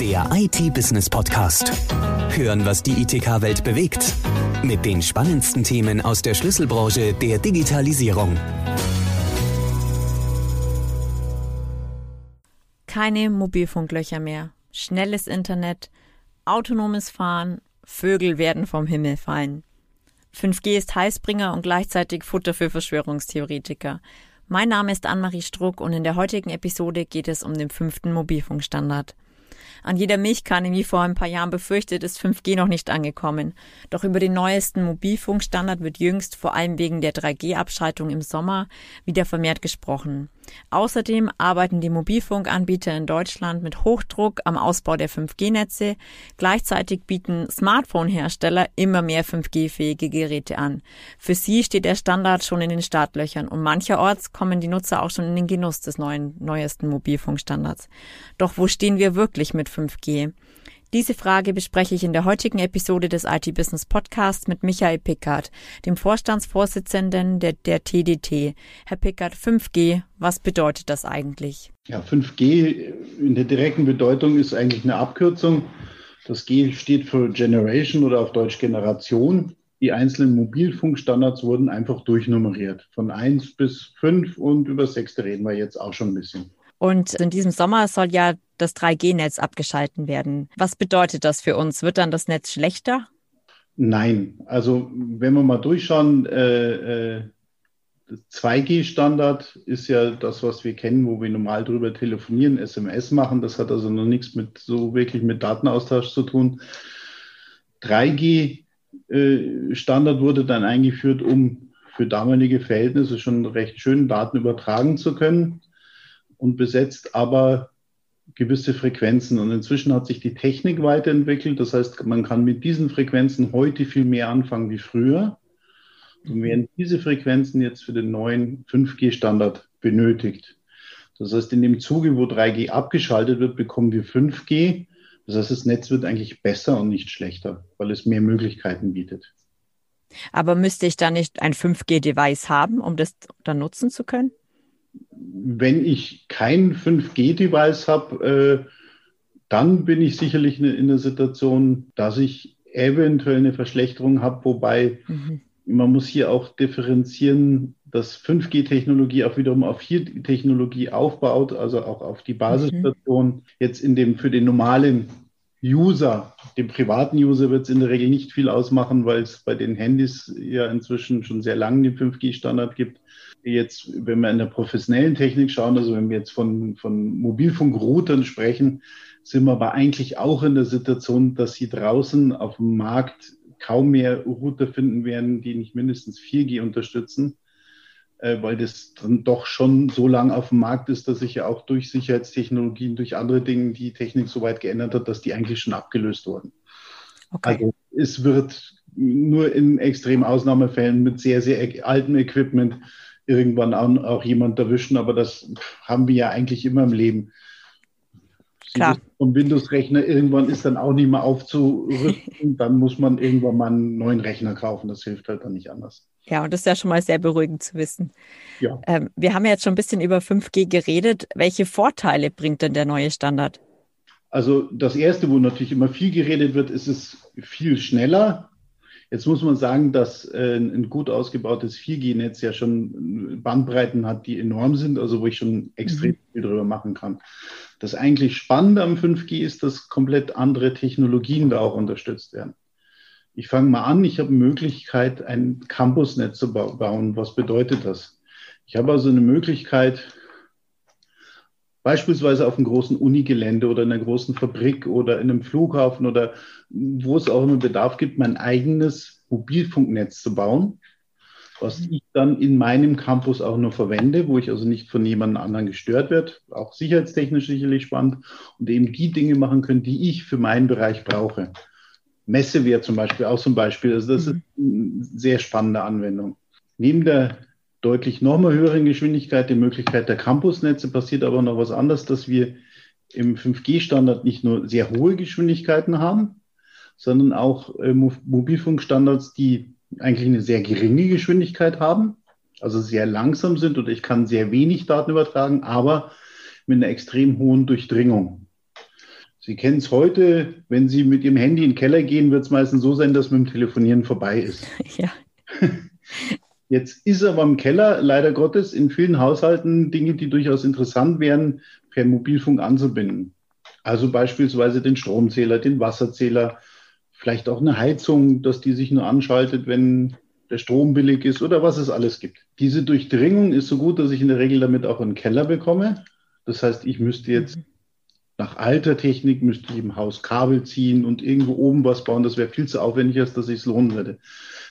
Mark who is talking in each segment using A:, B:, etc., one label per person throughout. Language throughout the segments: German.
A: Der IT-Business-Podcast. Hören, was die ITK-Welt bewegt. Mit den spannendsten Themen aus der Schlüsselbranche der Digitalisierung.
B: Keine Mobilfunklöcher mehr. Schnelles Internet, autonomes Fahren, Vögel werden vom Himmel fallen. 5G ist Heißbringer und gleichzeitig Futter für Verschwörungstheoretiker. Mein Name ist Anne-Marie Struck und in der heutigen Episode geht es um den fünften Mobilfunkstandard. An jeder Milchkanne, wie vor ein paar Jahren befürchtet, ist 5G noch nicht angekommen. Doch über den neuesten Mobilfunkstandard wird jüngst vor allem wegen der 3G-Abschaltung im Sommer wieder vermehrt gesprochen. Außerdem arbeiten die Mobilfunkanbieter in Deutschland mit Hochdruck am Ausbau der 5G-Netze. Gleichzeitig bieten Smartphone-Hersteller immer mehr 5G-fähige Geräte an. Für sie steht der Standard schon in den Startlöchern und mancherorts kommen die Nutzer auch schon in den Genuss des neuen, neuesten Mobilfunkstandards. Doch wo stehen wir wirklich mit 5G? Diese Frage bespreche ich in der heutigen Episode des IT Business Podcasts mit Michael Pickard, dem Vorstandsvorsitzenden der, der TDT. Herr Pickard, 5G, was bedeutet das eigentlich?
C: Ja, 5G in der direkten Bedeutung ist eigentlich eine Abkürzung. Das G steht für Generation oder auf Deutsch Generation. Die einzelnen Mobilfunkstandards wurden einfach durchnummeriert. Von 1 bis 5 und über 6 reden wir jetzt auch schon ein bisschen.
B: Und in diesem Sommer soll ja das 3G-Netz abgeschalten werden. Was bedeutet das für uns? Wird dann das Netz schlechter?
C: Nein, also wenn wir mal durchschauen, äh, äh, 2G-Standard ist ja das, was wir kennen, wo wir normal drüber telefonieren, SMS machen. Das hat also noch nichts mit so wirklich mit Datenaustausch zu tun. 3G-Standard äh, wurde dann eingeführt, um für damalige Verhältnisse schon recht schön Daten übertragen zu können und besetzt aber gewisse Frequenzen. Und inzwischen hat sich die Technik weiterentwickelt. Das heißt, man kann mit diesen Frequenzen heute viel mehr anfangen wie früher. Und werden diese Frequenzen jetzt für den neuen 5G-Standard benötigt. Das heißt, in dem Zuge, wo 3G abgeschaltet wird, bekommen wir 5G. Das heißt, das Netz wird eigentlich besser und nicht schlechter, weil es mehr Möglichkeiten bietet.
B: Aber müsste ich da nicht ein 5G-Device haben, um das dann nutzen zu können?
C: Wenn ich kein 5G-Device habe, äh, dann bin ich sicherlich in, in der Situation, dass ich eventuell eine Verschlechterung habe, wobei mhm. man muss hier auch differenzieren, dass 5G-Technologie auch wiederum auf 4G-Technologie aufbaut, also auch auf die Basisstation. Mhm. Jetzt in dem für den normalen User, dem privaten User wird es in der Regel nicht viel ausmachen, weil es bei den Handys ja inzwischen schon sehr lange den 5G-Standard gibt. Jetzt, wenn wir in der professionellen Technik schauen, also wenn wir jetzt von, von Mobilfunkroutern sprechen, sind wir aber eigentlich auch in der Situation, dass sie draußen auf dem Markt kaum mehr Router finden werden, die nicht mindestens 4G unterstützen, weil das dann doch schon so lang auf dem Markt ist, dass sich ja auch durch Sicherheitstechnologien, durch andere Dinge die Technik so weit geändert hat, dass die eigentlich schon abgelöst wurden. Okay. Also es wird nur in extremen Ausnahmefällen mit sehr, sehr altem Equipment irgendwann auch, auch jemand erwischen, aber das haben wir ja eigentlich immer im Leben.
B: Klar.
C: Vom Windows-Rechner irgendwann ist dann auch nicht mehr aufzurüsten, dann muss man irgendwann mal einen neuen Rechner kaufen. Das hilft halt dann nicht anders.
B: Ja, und das ist ja schon mal sehr beruhigend zu wissen. Ja. Ähm, wir haben ja jetzt schon ein bisschen über 5G geredet. Welche Vorteile bringt denn der neue Standard?
C: Also das Erste, wo natürlich immer viel geredet wird, ist es viel schneller. Jetzt muss man sagen, dass äh, ein gut ausgebautes 4G-Netz ja schon Bandbreiten hat, die enorm sind, also wo ich schon extrem mhm. viel drüber machen kann. Das eigentlich Spannende am 5G ist, dass komplett andere Technologien da auch unterstützt werden. Ich fange mal an, ich habe Möglichkeit, ein Campusnetz zu bauen. Was bedeutet das? Ich habe also eine Möglichkeit, beispielsweise auf einem großen Unigelände oder in einer großen Fabrik oder in einem Flughafen oder wo es auch immer Bedarf gibt, mein eigenes Mobilfunknetz zu bauen, was ich dann in meinem Campus auch nur verwende, wo ich also nicht von jemand anderen gestört werde, auch sicherheitstechnisch sicherlich spannend und eben die Dinge machen können, die ich für meinen Bereich brauche. Messe wäre zum Beispiel auch zum Beispiel, also das mhm. ist eine sehr spannende Anwendung. Neben der deutlich nochmal höheren Geschwindigkeit, die Möglichkeit der Campusnetze, passiert aber noch was anderes, dass wir im 5G-Standard nicht nur sehr hohe Geschwindigkeiten haben, sondern auch äh, Mobilfunkstandards, die eigentlich eine sehr geringe Geschwindigkeit haben, also sehr langsam sind und ich kann sehr wenig Daten übertragen, aber mit einer extrem hohen Durchdringung. Sie kennen es heute, wenn Sie mit Ihrem Handy in den Keller gehen, wird es meistens so sein, dass mit dem Telefonieren vorbei ist. Ja. Jetzt ist aber im Keller leider Gottes in vielen Haushalten Dinge, die durchaus interessant wären, per Mobilfunk anzubinden. Also beispielsweise den Stromzähler, den Wasserzähler, vielleicht auch eine Heizung, dass die sich nur anschaltet, wenn der Strom billig ist oder was es alles gibt. Diese Durchdringung ist so gut, dass ich in der Regel damit auch einen Keller bekomme. Das heißt, ich müsste jetzt mhm. Nach alter Technik müsste ich im Haus Kabel ziehen und irgendwo oben was bauen. Das wäre viel zu aufwendig, als dass ich es lohnen würde.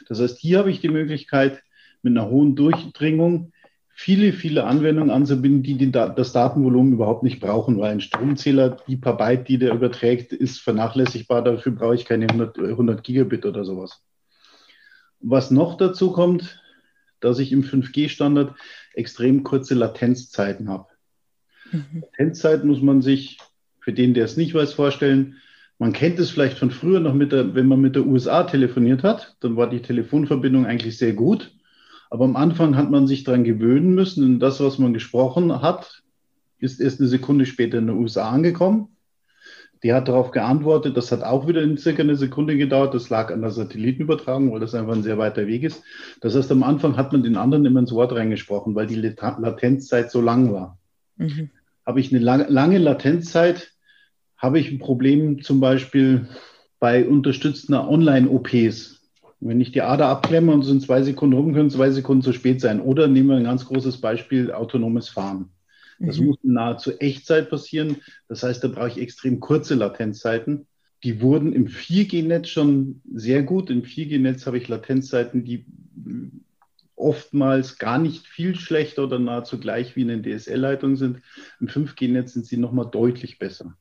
C: Das heißt, hier habe ich die Möglichkeit, mit einer hohen Durchdringung viele, viele Anwendungen anzubinden, die, die das Datenvolumen überhaupt nicht brauchen, weil ein Stromzähler, die paar Byte, die der überträgt, ist vernachlässigbar. Dafür brauche ich keine 100, 100 Gigabit oder sowas. Was noch dazu kommt, dass ich im 5G-Standard extrem kurze Latenzzeiten habe. Mhm. Latenzzeit muss man sich, für den, der es nicht weiß, vorstellen. Man kennt es vielleicht von früher noch, mit der, wenn man mit der USA telefoniert hat, dann war die Telefonverbindung eigentlich sehr gut. Aber am Anfang hat man sich daran gewöhnen müssen und das, was man gesprochen hat, ist erst eine Sekunde später in den USA angekommen. Die hat darauf geantwortet, das hat auch wieder in circa eine Sekunde gedauert. Das lag an der Satellitenübertragung, weil das einfach ein sehr weiter Weg ist. Das heißt, am Anfang hat man den anderen immer ins Wort reingesprochen, weil die Latenzzeit so lang war. Mhm. Habe ich eine lange, lange Latenzzeit, habe ich ein Problem zum Beispiel bei unterstützender Online-OPs. Wenn ich die Ader abklemme und es in zwei Sekunden rum, können zwei Sekunden zu spät sein. Oder nehmen wir ein ganz großes Beispiel, autonomes Fahren. Das mhm. muss in nahezu Echtzeit passieren. Das heißt, da brauche ich extrem kurze Latenzzeiten. Die wurden im 4G-Netz schon sehr gut. Im 4G-Netz habe ich Latenzzeiten, die oftmals gar nicht viel schlechter oder nahezu gleich wie in den DSL-Leitungen sind. Im 5G-Netz sind sie nochmal deutlich besser.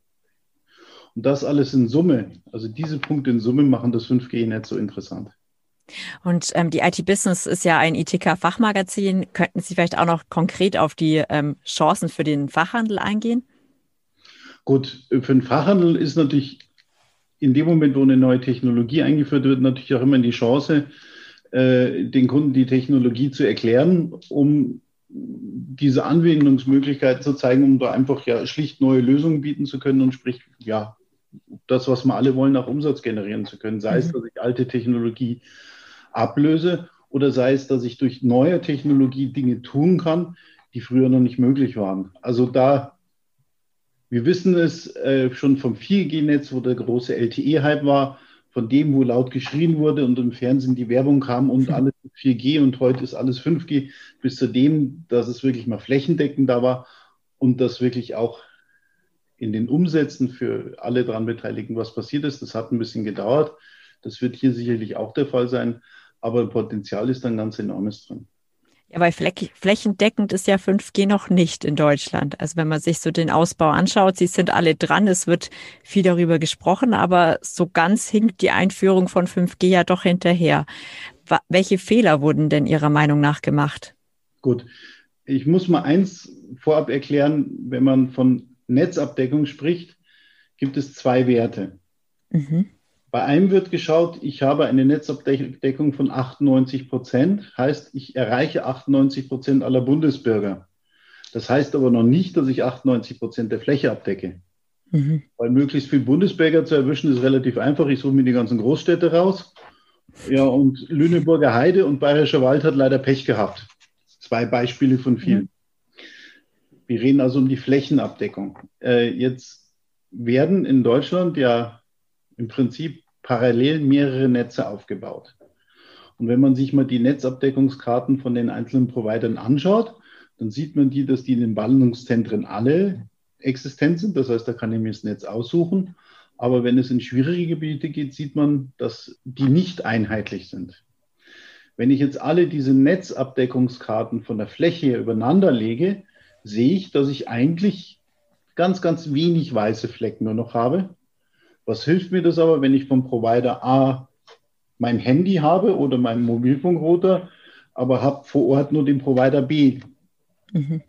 C: Und das alles in Summe, also diese Punkte in Summe machen das 5G-Netz so interessant.
B: Und ähm, die IT Business ist ja ein ITK-Fachmagazin. Könnten Sie vielleicht auch noch konkret auf die ähm, Chancen für den Fachhandel eingehen?
C: Gut, für den Fachhandel ist natürlich in dem Moment, wo eine neue Technologie eingeführt wird, natürlich auch immer die Chance, äh, den Kunden die Technologie zu erklären, um diese Anwendungsmöglichkeiten zu zeigen, um da einfach ja schlicht neue Lösungen bieten zu können und sprich, ja, das, was wir alle wollen, auch Umsatz generieren zu können. Sei mhm. es, dass ich alte Technologie ablöse oder sei es, dass ich durch neue Technologie Dinge tun kann, die früher noch nicht möglich waren. Also da, wir wissen es äh, schon vom 4G-Netz, wo der große LTE-Hype war, von dem, wo laut geschrien wurde und im Fernsehen die Werbung kam und alles 4G und heute ist alles 5G, bis zu dem, dass es wirklich mal flächendeckend da war und dass wirklich auch in den Umsätzen für alle daran Beteiligten was passiert ist. Das hat ein bisschen gedauert. Das wird hier sicherlich auch der Fall sein aber Potenzial ist dann ganz enormes drin.
B: Ja, weil flächendeckend ist ja 5G noch nicht in Deutschland. Also wenn man sich so den Ausbau anschaut, sie sind alle dran, es wird viel darüber gesprochen, aber so ganz hinkt die Einführung von 5G ja doch hinterher. Welche Fehler wurden denn Ihrer Meinung nach gemacht?
C: Gut, ich muss mal eins vorab erklären, wenn man von Netzabdeckung spricht, gibt es zwei Werte. Mhm. Bei einem wird geschaut, ich habe eine Netzabdeckung von 98 Prozent, heißt, ich erreiche 98 Prozent aller Bundesbürger. Das heißt aber noch nicht, dass ich 98 Prozent der Fläche abdecke. Mhm. Weil möglichst viel Bundesbürger zu erwischen ist relativ einfach. Ich suche mir die ganzen Großstädte raus. Ja, und Lüneburger Heide und Bayerischer Wald hat leider Pech gehabt. Zwei Beispiele von vielen. Mhm. Wir reden also um die Flächenabdeckung. Äh, jetzt werden in Deutschland ja im Prinzip parallel mehrere Netze aufgebaut. Und wenn man sich mal die Netzabdeckungskarten von den einzelnen Providern anschaut, dann sieht man die, dass die in den Ballungszentren alle existent sind. Das heißt, da kann ich mir das Netz aussuchen. Aber wenn es in schwierige Gebiete geht, sieht man, dass die nicht einheitlich sind. Wenn ich jetzt alle diese Netzabdeckungskarten von der Fläche übereinander lege, sehe ich, dass ich eigentlich ganz, ganz wenig weiße Flecken nur noch habe. Was hilft mir das aber, wenn ich vom Provider A mein Handy habe oder meinen Mobilfunkrouter, aber habe vor Ort nur den Provider B? Mhm.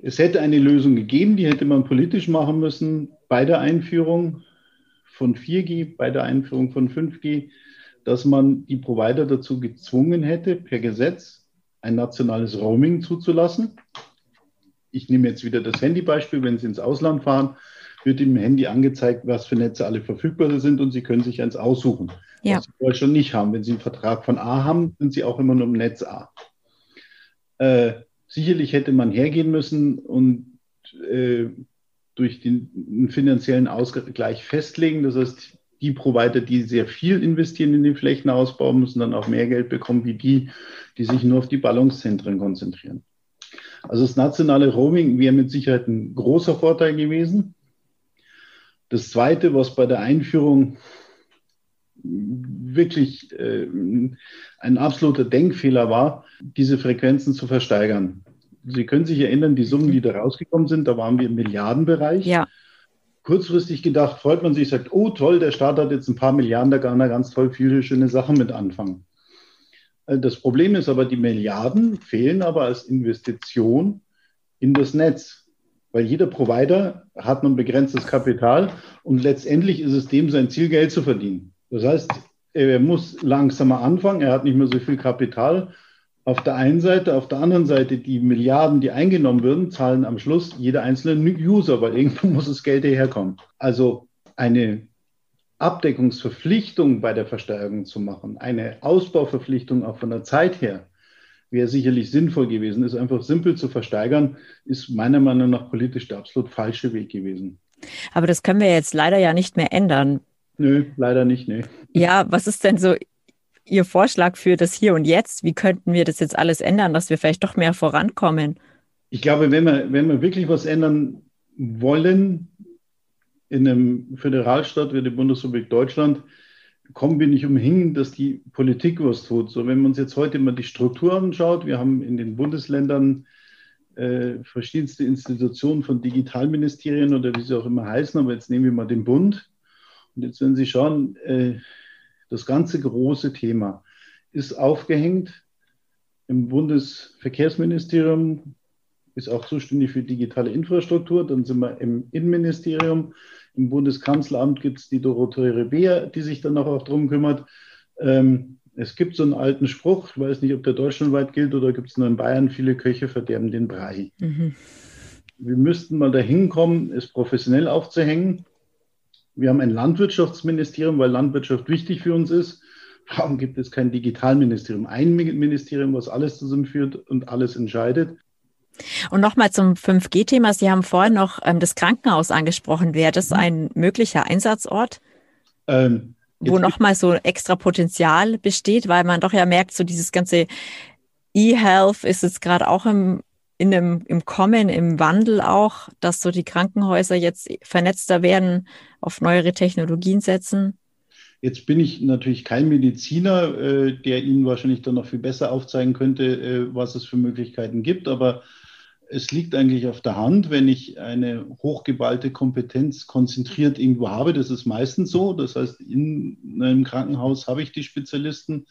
C: Es hätte eine Lösung gegeben, die hätte man politisch machen müssen bei der Einführung von 4G, bei der Einführung von 5G, dass man die Provider dazu gezwungen hätte, per Gesetz ein nationales Roaming zuzulassen. Ich nehme jetzt wieder das Handybeispiel, wenn Sie ins Ausland fahren, wird im Handy angezeigt, was für Netze alle verfügbar sind und Sie können sich eins aussuchen,
B: Ja.
C: was Sie in Deutschland nicht haben. Wenn Sie einen Vertrag von A haben, sind Sie auch immer nur im Netz A. Äh, sicherlich hätte man hergehen müssen und äh, durch den, den finanziellen Ausgleich festlegen. Das heißt, die Provider, die sehr viel investieren in den Flächenausbau, müssen dann auch mehr Geld bekommen, wie die, die sich nur auf die Ballungszentren konzentrieren. Also das nationale Roaming wäre mit Sicherheit ein großer Vorteil gewesen. Das Zweite, was bei der Einführung wirklich äh, ein absoluter Denkfehler war, diese Frequenzen zu versteigern. Sie können sich erinnern, die Summen, die da rausgekommen sind, da waren wir im Milliardenbereich.
B: Ja.
C: Kurzfristig gedacht, freut man sich, sagt, oh toll, der Staat hat jetzt ein paar Milliarden, da kann er ganz toll viele schöne Sachen mit anfangen. Äh, Das Problem ist aber, die Milliarden fehlen aber als Investition in das Netz. Weil jeder Provider hat nun begrenztes Kapital und letztendlich ist es dem sein Ziel, Geld zu verdienen. Das heißt, er muss langsamer anfangen, er hat nicht mehr so viel Kapital. Auf der einen Seite, auf der anderen Seite, die Milliarden, die eingenommen würden, zahlen am Schluss jeder einzelne User, weil irgendwo muss das Geld herkommen. Also eine Abdeckungsverpflichtung bei der Verstärkung zu machen, eine Ausbauverpflichtung auch von der Zeit her, wäre sicherlich sinnvoll gewesen. Ist einfach simpel zu versteigern, ist meiner Meinung nach politisch der absolut falsche Weg gewesen.
B: Aber das können wir jetzt leider ja nicht mehr ändern.
C: Nö, leider nicht, nee.
B: Ja, was ist denn so Ihr Vorschlag für das Hier und Jetzt? Wie könnten wir das jetzt alles ändern, dass wir vielleicht doch mehr vorankommen?
C: Ich glaube, wenn wir, wenn wir wirklich was ändern wollen in einem Föderalstaat wie der Bundesrepublik Deutschland, kommen wir nicht umhin, dass die Politik was tut. So, wenn man uns jetzt heute mal die Struktur anschaut, wir haben in den Bundesländern äh, verschiedenste Institutionen von Digitalministerien oder wie sie auch immer heißen, aber jetzt nehmen wir mal den Bund. Und jetzt, wenn Sie schauen, äh, das ganze große Thema ist aufgehängt im Bundesverkehrsministerium, ist auch zuständig für digitale Infrastruktur. Dann sind wir im Innenministerium. Im Bundeskanzleramt gibt es die Dorothee Rebeer, die sich dann auch darum kümmert. Ähm, es gibt so einen alten Spruch, ich weiß nicht, ob der deutschlandweit gilt oder gibt es nur in Bayern, viele Köche verderben den Brei.
B: Mhm.
C: Wir müssten mal dahin kommen, es professionell aufzuhängen. Wir haben ein Landwirtschaftsministerium, weil Landwirtschaft wichtig für uns ist. Warum gibt es kein Digitalministerium? Ein Ministerium, was alles zusammenführt und alles entscheidet.
B: Und nochmal zum 5G-Thema. Sie haben vorhin noch ähm, das Krankenhaus angesprochen. Wäre das ein möglicher Einsatzort,
C: Ähm,
B: wo nochmal so extra Potenzial besteht, weil man doch ja merkt, so dieses ganze E-Health ist jetzt gerade auch im, in dem, im Kommen, im Wandel auch, dass so die Krankenhäuser jetzt vernetzter werden, auf neuere Technologien setzen.
C: Jetzt bin ich natürlich kein Mediziner, äh, der Ihnen wahrscheinlich dann noch viel besser aufzeigen könnte, äh, was es für Möglichkeiten gibt. Aber es liegt eigentlich auf der Hand, wenn ich eine hochgeballte Kompetenz konzentriert irgendwo habe. Das ist meistens so. Das heißt, in einem Krankenhaus habe ich die Spezialisten,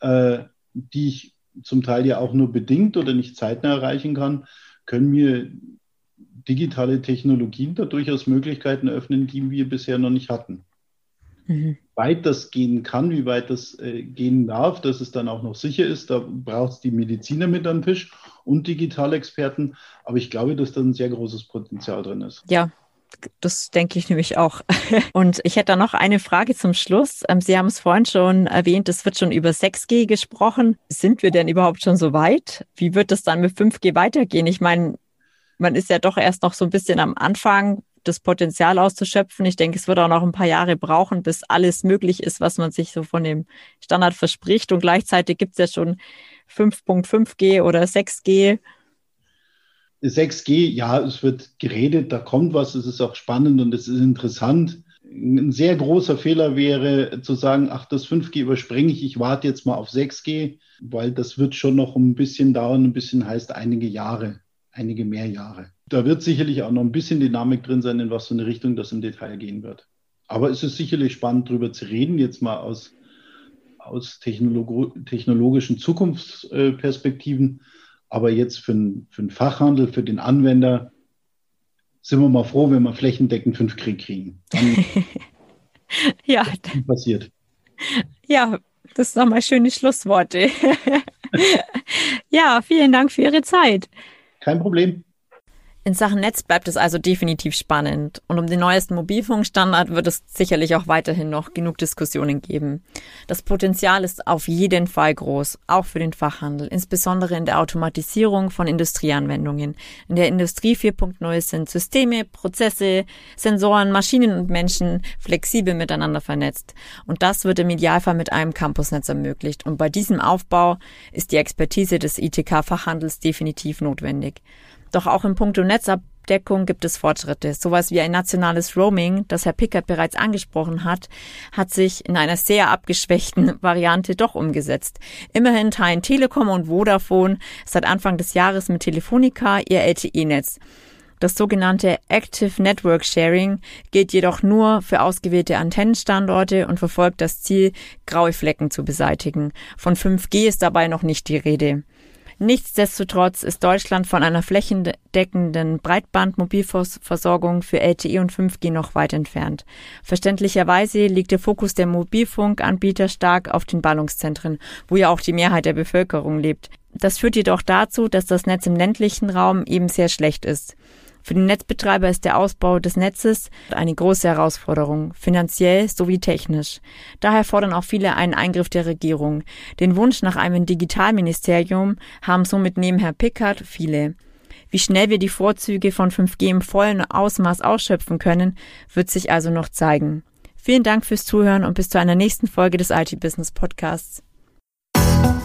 C: äh, die ich zum Teil ja auch nur bedingt oder nicht zeitnah erreichen kann, können mir digitale Technologien da durchaus Möglichkeiten eröffnen, die wir bisher noch nicht hatten
B: Mhm.
C: Weit das gehen kann, wie weit das äh, gehen darf, dass es dann auch noch sicher ist. Da braucht es die Mediziner mit am Tisch und Digitalexperten. Aber ich glaube, dass da ein sehr großes Potenzial drin ist.
B: Ja, das denke ich nämlich auch. Und ich hätte da noch eine Frage zum Schluss. Ähm, Sie haben es vorhin schon erwähnt, es wird schon über 6G gesprochen. Sind wir denn überhaupt schon so weit? Wie wird es dann mit 5G weitergehen? Ich meine, man ist ja doch erst noch so ein bisschen am Anfang, das Potenzial auszuschöpfen. Ich denke, es wird auch noch ein paar Jahre brauchen, bis alles möglich ist, was man sich so von dem Standard verspricht. Und gleichzeitig gibt es ja schon 5.5G oder 6G.
C: 6G, ja, es wird geredet, da kommt was, es ist auch spannend und es ist interessant. Ein sehr großer Fehler wäre zu sagen, ach, das 5G überspringe ich, ich warte jetzt mal auf 6G, weil das wird schon noch ein bisschen dauern, ein bisschen heißt einige Jahre, einige mehr Jahre. Da wird sicherlich auch noch ein bisschen Dynamik drin sein, in was für eine Richtung das im Detail gehen wird. Aber es ist sicherlich spannend, darüber zu reden, jetzt mal aus, aus technolog technologischen Zukunftsperspektiven. Aber jetzt für, den- für den Fachhandel, für den Anwender, sind wir mal froh, wenn wir flächendeckend 5G kriegen. Dann
B: Ja,
C: passiert.
B: Ja, das sind nochmal schöne Schlussworte. ja, vielen Dank für Ihre Zeit.
C: Kein Problem.
B: In Sachen Netz bleibt es also definitiv spannend und um den neuesten Mobilfunkstandard wird es sicherlich auch weiterhin noch genug Diskussionen geben. Das Potenzial ist auf jeden Fall groß, auch für den Fachhandel, insbesondere in der Automatisierung von Industrieanwendungen. In der Industrie 4.0 sind Systeme, Prozesse, Sensoren, Maschinen und Menschen flexibel miteinander vernetzt und das wird im Idealfall mit einem Campusnetz ermöglicht und bei diesem Aufbau ist die Expertise des ITK-Fachhandels definitiv notwendig. Doch auch in puncto Netzabdeckung gibt es Fortschritte. Sowas wie ein nationales Roaming, das Herr Pickert bereits angesprochen hat, hat sich in einer sehr abgeschwächten Variante doch umgesetzt. Immerhin teilen Telekom und Vodafone seit Anfang des Jahres mit Telefonica ihr LTE-Netz. Das sogenannte Active Network Sharing gilt jedoch nur für ausgewählte Antennenstandorte und verfolgt das Ziel, graue Flecken zu beseitigen. Von 5G ist dabei noch nicht die Rede. Nichtsdestotrotz ist Deutschland von einer flächendeckenden Breitbandmobilversorgung für LTE und 5G noch weit entfernt. Verständlicherweise liegt der Fokus der Mobilfunkanbieter stark auf den Ballungszentren, wo ja auch die Mehrheit der Bevölkerung lebt. Das führt jedoch dazu, dass das Netz im ländlichen Raum eben sehr schlecht ist. Für den Netzbetreiber ist der Ausbau des Netzes eine große Herausforderung, finanziell sowie technisch. Daher fordern auch viele einen Eingriff der Regierung. Den Wunsch nach einem Digitalministerium haben somit neben Herr Pickard viele. Wie schnell wir die Vorzüge von 5G im vollen Ausmaß ausschöpfen können, wird sich also noch zeigen. Vielen Dank fürs Zuhören und bis zu einer nächsten Folge des IT Business Podcasts.